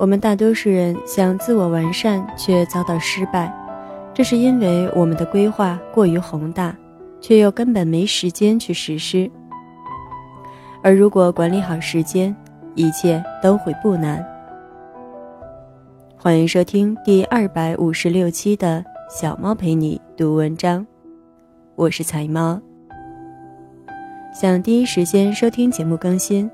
我们大多数人想自我完善却遭到失败，这是因为我们的规划过于宏大，却又根本没时间去实施。而如果管理好时间，一切都会不难。欢迎收听第二百五十六期的小猫陪你读文章，我是彩猫。想第一时间收听节目更新，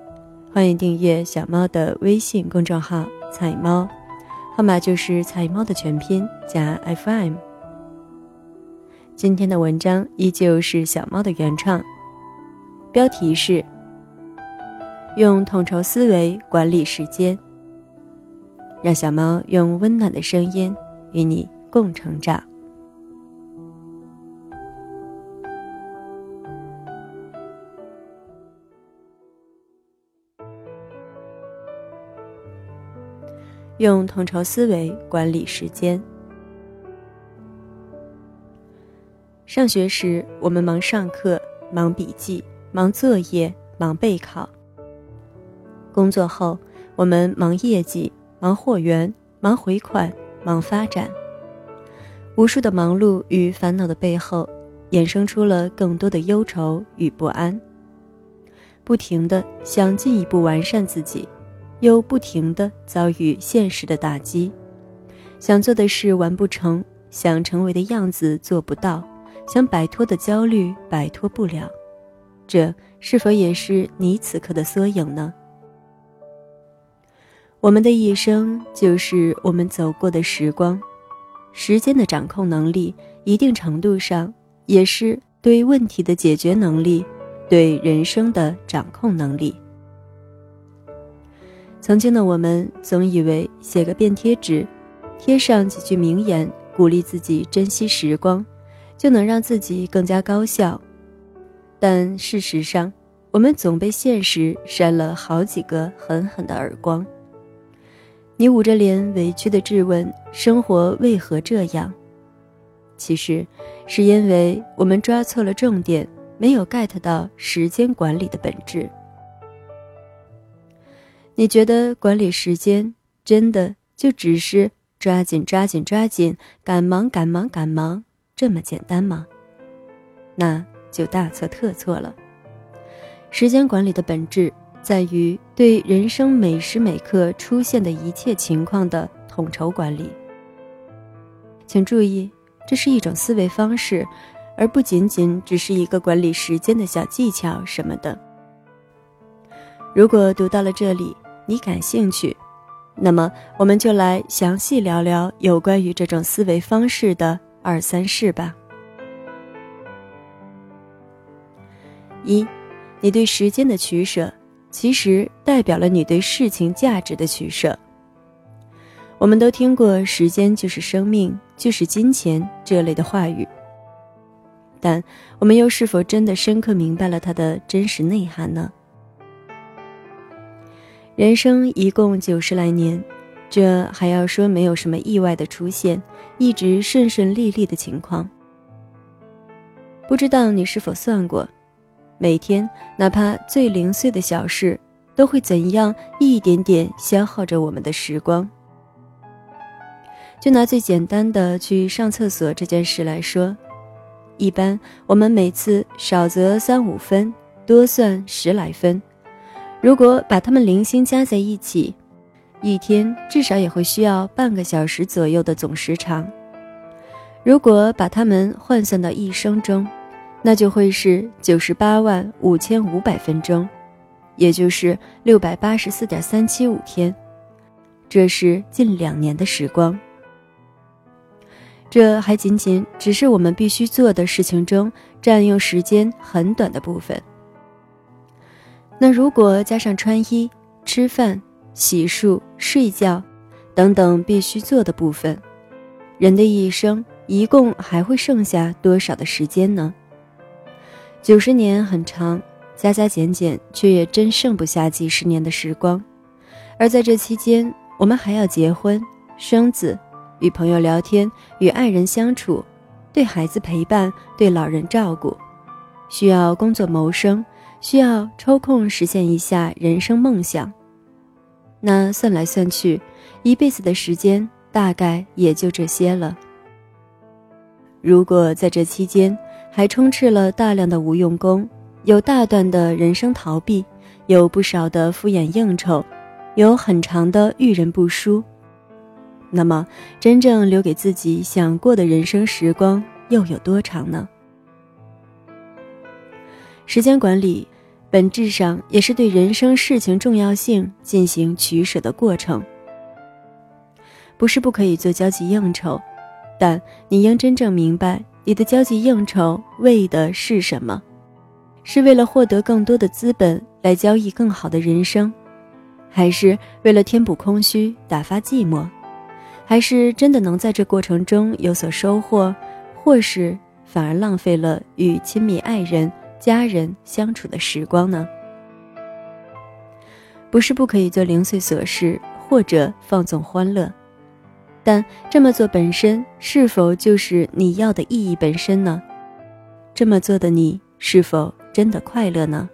欢迎订阅小猫的微信公众号。彩猫，号码就是彩猫的全拼加 FM。今天的文章依旧是小猫的原创，标题是“用统筹思维管理时间”，让小猫用温暖的声音与你共成长。用统筹思维管理时间。上学时，我们忙上课、忙笔记、忙作业、忙备考；工作后，我们忙业绩、忙货源、忙回款、忙发展。无数的忙碌与烦恼的背后，衍生出了更多的忧愁与不安。不停的想进一步完善自己。又不停地遭遇现实的打击，想做的事完不成，想成为的样子做不到，想摆脱的焦虑摆脱不了，这是否也是你此刻的缩影呢？我们的一生就是我们走过的时光，时间的掌控能力，一定程度上也是对问题的解决能力，对人生的掌控能力。曾经的我们总以为写个便贴纸，贴上几句名言，鼓励自己珍惜时光，就能让自己更加高效。但事实上，我们总被现实扇了好几个狠狠的耳光。你捂着脸委屈地质问：“生活为何这样？”其实，是因为我们抓错了重点，没有 get 到时间管理的本质。你觉得管理时间真的就只是抓紧抓紧抓紧赶忙赶忙赶忙这么简单吗？那就大错特错了。时间管理的本质在于对人生每时每刻出现的一切情况的统筹管理。请注意，这是一种思维方式，而不仅仅只是一个管理时间的小技巧什么的。如果读到了这里，你感兴趣，那么我们就来详细聊聊有关于这种思维方式的二三事吧。一，你对时间的取舍，其实代表了你对事情价值的取舍。我们都听过“时间就是生命，就是金钱”这类的话语，但我们又是否真的深刻明白了它的真实内涵呢？人生一共九十来年，这还要说没有什么意外的出现，一直顺顺利利的情况。不知道你是否算过，每天哪怕最零碎的小事，都会怎样一点点消耗着我们的时光。就拿最简单的去上厕所这件事来说，一般我们每次少则三五分，多算十来分。如果把它们零星加在一起，一天至少也会需要半个小时左右的总时长。如果把它们换算到一生中，那就会是九十八万五千五百分钟，也就是六百八十四点三七五天。这是近两年的时光。这还仅仅只是我们必须做的事情中占用时间很短的部分。那如果加上穿衣、吃饭、洗漱、睡觉等等必须做的部分，人的一生一共还会剩下多少的时间呢？九十年很长，加加减减却也真剩不下几十年的时光。而在这期间，我们还要结婚、生子、与朋友聊天、与爱人相处、对孩子陪伴、对老人照顾，需要工作谋生。需要抽空实现一下人生梦想，那算来算去，一辈子的时间大概也就这些了。如果在这期间还充斥了大量的无用功，有大段的人生逃避，有不少的敷衍应酬，有很长的遇人不淑，那么真正留给自己想过的人生时光又有多长呢？时间管理。本质上也是对人生事情重要性进行取舍的过程。不是不可以做交际应酬，但你应真正明白你的交际应酬为的是什么？是为了获得更多的资本来交易更好的人生，还是为了填补空虚、打发寂寞？还是真的能在这过程中有所收获，或是反而浪费了与亲密爱人？家人相处的时光呢？不是不可以做零碎琐事或者放纵欢乐，但这么做本身是否就是你要的意义本身呢？这么做的你是否真的快乐呢？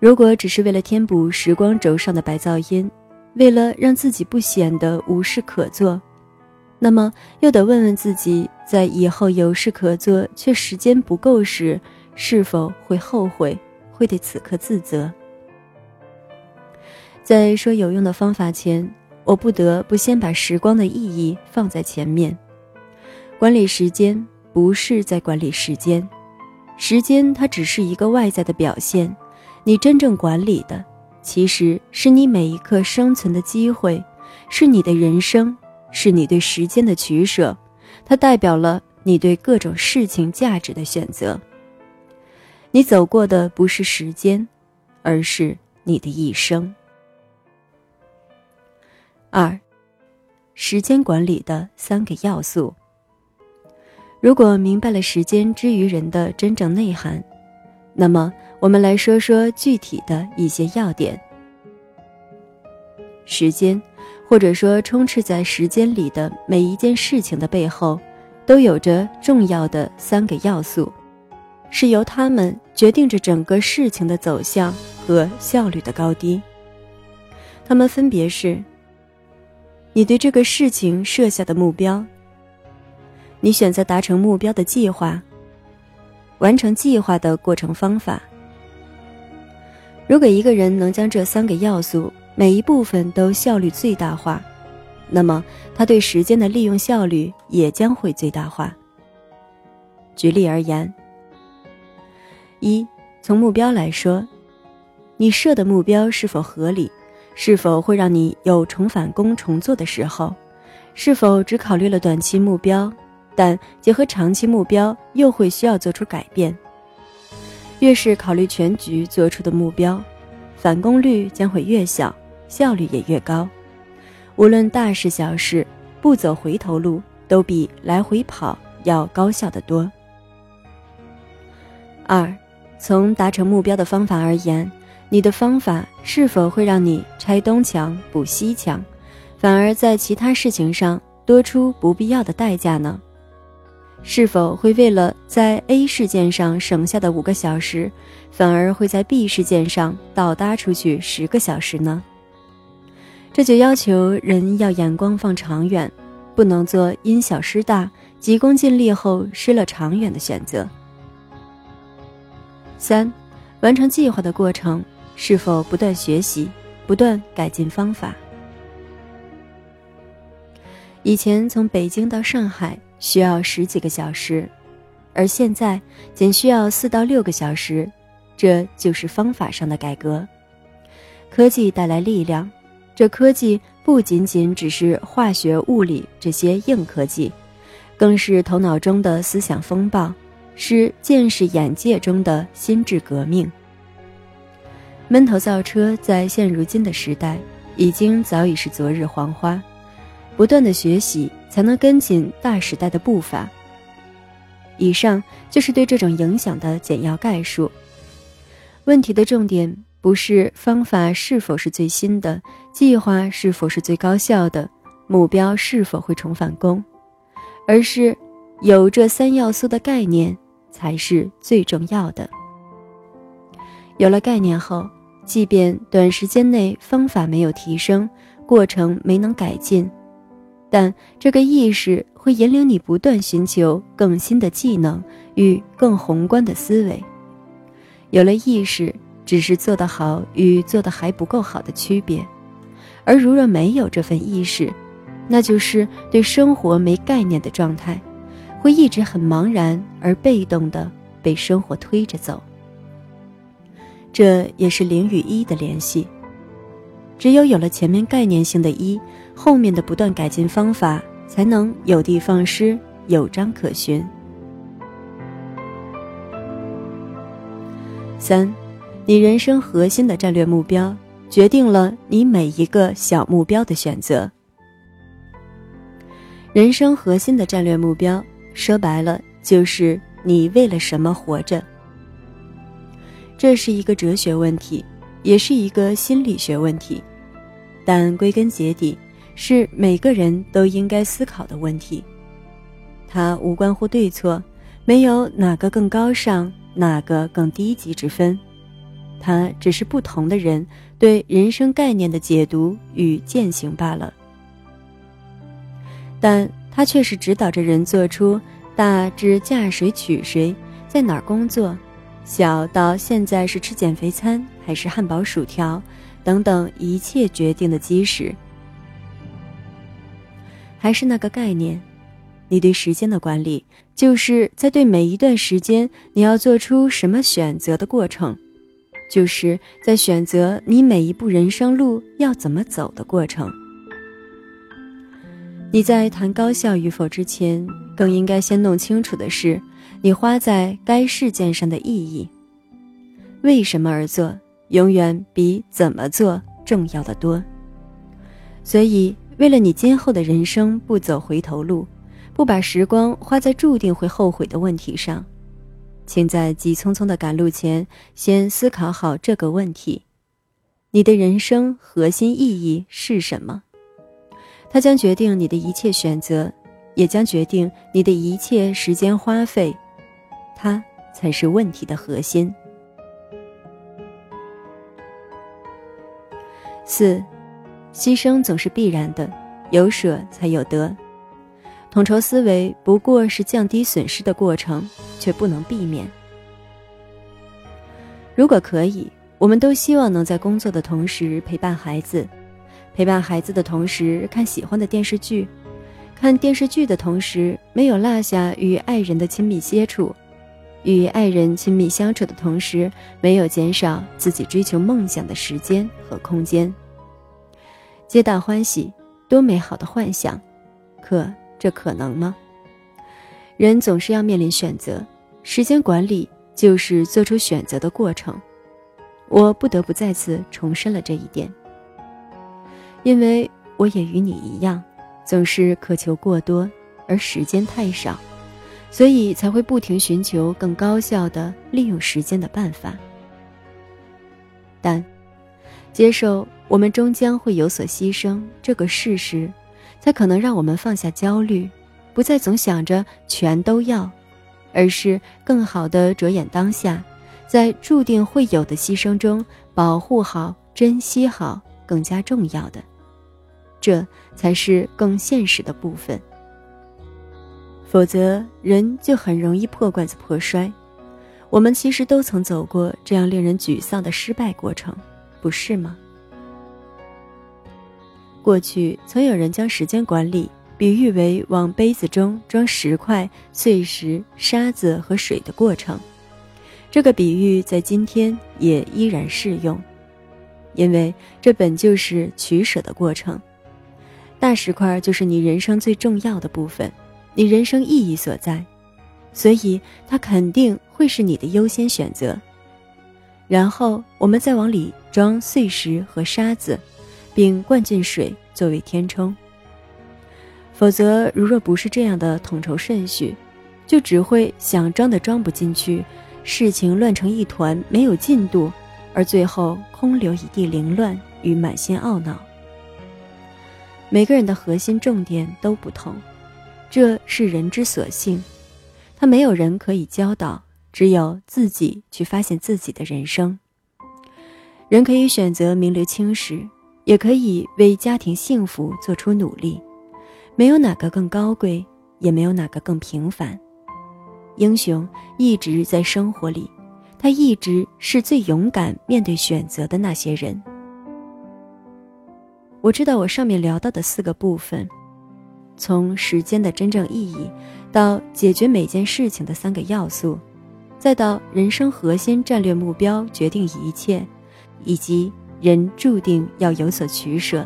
如果只是为了填补时光轴上的白噪音，为了让自己不显得无事可做，那么又得问问自己，在以后有事可做却时间不够时。是否会后悔？会对此刻自责？在说有用的方法前，我不得不先把时光的意义放在前面。管理时间不是在管理时间，时间它只是一个外在的表现。你真正管理的，其实是你每一刻生存的机会，是你的人生，是你对时间的取舍。它代表了你对各种事情价值的选择。你走过的不是时间，而是你的一生。二，时间管理的三个要素。如果明白了时间之于人的真正内涵，那么我们来说说具体的一些要点。时间，或者说充斥在时间里的每一件事情的背后，都有着重要的三个要素。是由他们决定着整个事情的走向和效率的高低。他们分别是：你对这个事情设下的目标，你选择达成目标的计划，完成计划的过程方法。如果一个人能将这三个要素每一部分都效率最大化，那么他对时间的利用效率也将会最大化。举例而言。一，从目标来说，你设的目标是否合理？是否会让你有重返工重做的时候？是否只考虑了短期目标，但结合长期目标又会需要做出改变？越是考虑全局做出的目标，返工率将会越小，效率也越高。无论大事小事，不走回头路都比来回跑要高效得多。二。从达成目标的方法而言，你的方法是否会让你拆东墙补西墙，反而在其他事情上多出不必要的代价呢？是否会为了在 A 事件上省下的五个小时，反而会在 B 事件上倒搭出去十个小时呢？这就要求人要眼光放长远，不能做因小失大、急功近利后失了长远的选择。三，完成计划的过程是否不断学习、不断改进方法？以前从北京到上海需要十几个小时，而现在仅需要四到六个小时，这就是方法上的改革。科技带来力量，这科技不仅仅只是化学、物理这些硬科技，更是头脑中的思想风暴。是见识眼界中的心智革命。闷头造车，在现如今的时代，已经早已是昨日黄花。不断的学习，才能跟紧大时代的步伐。以上就是对这种影响的简要概述。问题的重点不是方法是否是最新的，计划是否是最高效的，目标是否会重返工，而是有这三要素的概念。才是最重要的。有了概念后，即便短时间内方法没有提升，过程没能改进，但这个意识会引领你不断寻求更新的技能与更宏观的思维。有了意识，只是做得好与做得还不够好的区别；而如若没有这份意识，那就是对生活没概念的状态，会一直很茫然而被动的被生活推着走。这也是零与一的联系。只有有了前面概念性的一，后面的不断改进方法才能有的放矢，有章可循。三，你人生核心的战略目标，决定了你每一个小目标的选择。人生核心的战略目标，说白了就是你为了什么活着。这是一个哲学问题，也是一个心理学问题，但归根结底是每个人都应该思考的问题。它无关乎对错，没有哪个更高尚，哪个更低级之分，它只是不同的人对人生概念的解读与践行罢了。但它却是指导着人做出大至嫁谁娶谁，在哪儿工作。小到现在是吃减肥餐还是汉堡薯条，等等一切决定的基石，还是那个概念：你对时间的管理，就是在对每一段时间你要做出什么选择的过程，就是在选择你每一步人生路要怎么走的过程。你在谈高效与否之前，更应该先弄清楚的是。你花在该事件上的意义，为什么而做，永远比怎么做重要的多。所以，为了你今后的人生不走回头路，不把时光花在注定会后悔的问题上，请在急匆匆的赶路前，先思考好这个问题：你的人生核心意义是什么？它将决定你的一切选择，也将决定你的一切时间花费。它才是问题的核心。四，牺牲总是必然的，有舍才有得。统筹思维不过是降低损失的过程，却不能避免。如果可以，我们都希望能在工作的同时陪伴孩子，陪伴孩子的同时看喜欢的电视剧，看电视剧的同时没有落下与爱人的亲密接触。与爱人亲密相处的同时，没有减少自己追求梦想的时间和空间。皆大欢喜，多美好的幻想，可这可能吗？人总是要面临选择，时间管理就是做出选择的过程。我不得不再次重申了这一点，因为我也与你一样，总是渴求过多，而时间太少。所以才会不停寻求更高效的利用时间的办法，但接受我们终将会有所牺牲这个事实，才可能让我们放下焦虑，不再总想着全都要，而是更好的着眼当下，在注定会有的牺牲中保护好、珍惜好更加重要的，这才是更现实的部分。否则，人就很容易破罐子破摔。我们其实都曾走过这样令人沮丧的失败过程，不是吗？过去曾有人将时间管理比喻为往杯子中装石块、碎石、沙子和水的过程。这个比喻在今天也依然适用，因为这本就是取舍的过程。大石块就是你人生最重要的部分。你人生意义所在，所以它肯定会是你的优先选择。然后我们再往里装碎石和沙子，并灌进水作为填充。否则，如若不是这样的统筹顺序，就只会想装的装不进去，事情乱成一团，没有进度，而最后空留一地凌乱与满心懊恼。每个人的核心重点都不同。这是人之所性，他没有人可以教导，只有自己去发现自己的人生。人可以选择名留青史，也可以为家庭幸福做出努力。没有哪个更高贵，也没有哪个更平凡。英雄一直在生活里，他一直是最勇敢面对选择的那些人。我知道我上面聊到的四个部分，从时间的真正意义，到解决每件事情的三个要素，再到人生核心战略目标决定一切。以及人注定要有所取舍，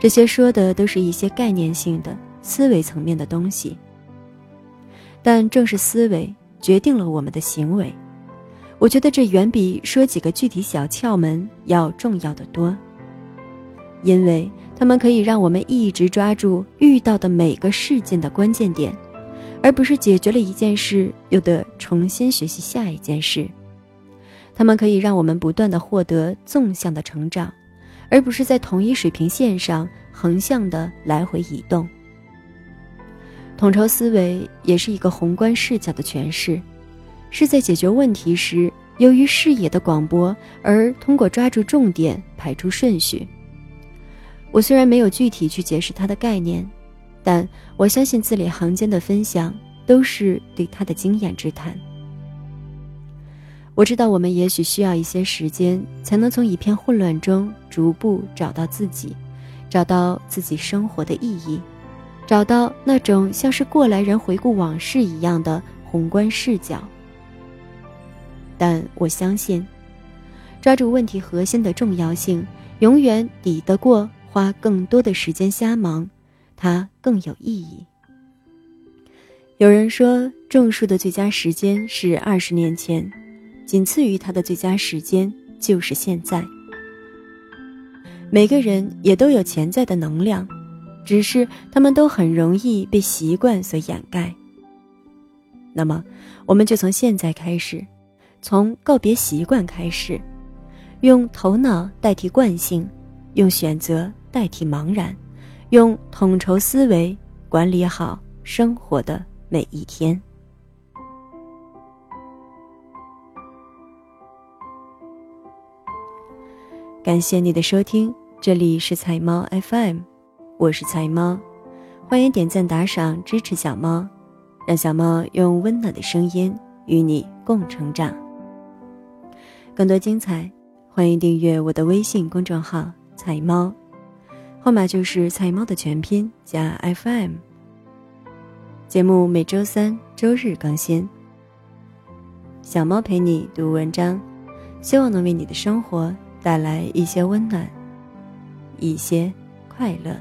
这些说的都是一些概念性的思维层面的东西。但正是思维决定了我们的行为，我觉得这远比说几个具体小窍门要重要的多，因为他们可以让我们一直抓住遇到的每个事件的关键点，而不是解决了一件事又得重新学习下一件事。他们可以让我们不断的获得纵向的成长，而不是在同一水平线上横向的来回移动。统筹思维也是一个宏观视角的诠释，是在解决问题时，由于视野的广博而通过抓住重点排出顺序。我虽然没有具体去解释它的概念，但我相信字里行间的分享都是对他的经验之谈。我知道我们也许需要一些时间，才能从一片混乱中逐步找到自己，找到自己生活的意义，找到那种像是过来人回顾往事一样的宏观视角。但我相信，抓住问题核心的重要性，永远抵得过花更多的时间瞎忙，它更有意义。有人说，种树的最佳时间是二十年前。仅次于他的最佳时间就是现在。每个人也都有潜在的能量，只是他们都很容易被习惯所掩盖。那么，我们就从现在开始，从告别习惯开始，用头脑代替惯性，用选择代替茫然，用统筹思维管理好生活的每一天。感谢你的收听，这里是彩猫 FM，我是彩猫，欢迎点赞打赏支持小猫，让小猫用温暖的声音与你共成长。更多精彩，欢迎订阅我的微信公众号“彩猫”，号码就是菜猫的全拼加 FM。节目每周三、周日更新。小猫陪你读文章，希望能为你的生活。带来一些温暖，一些快乐。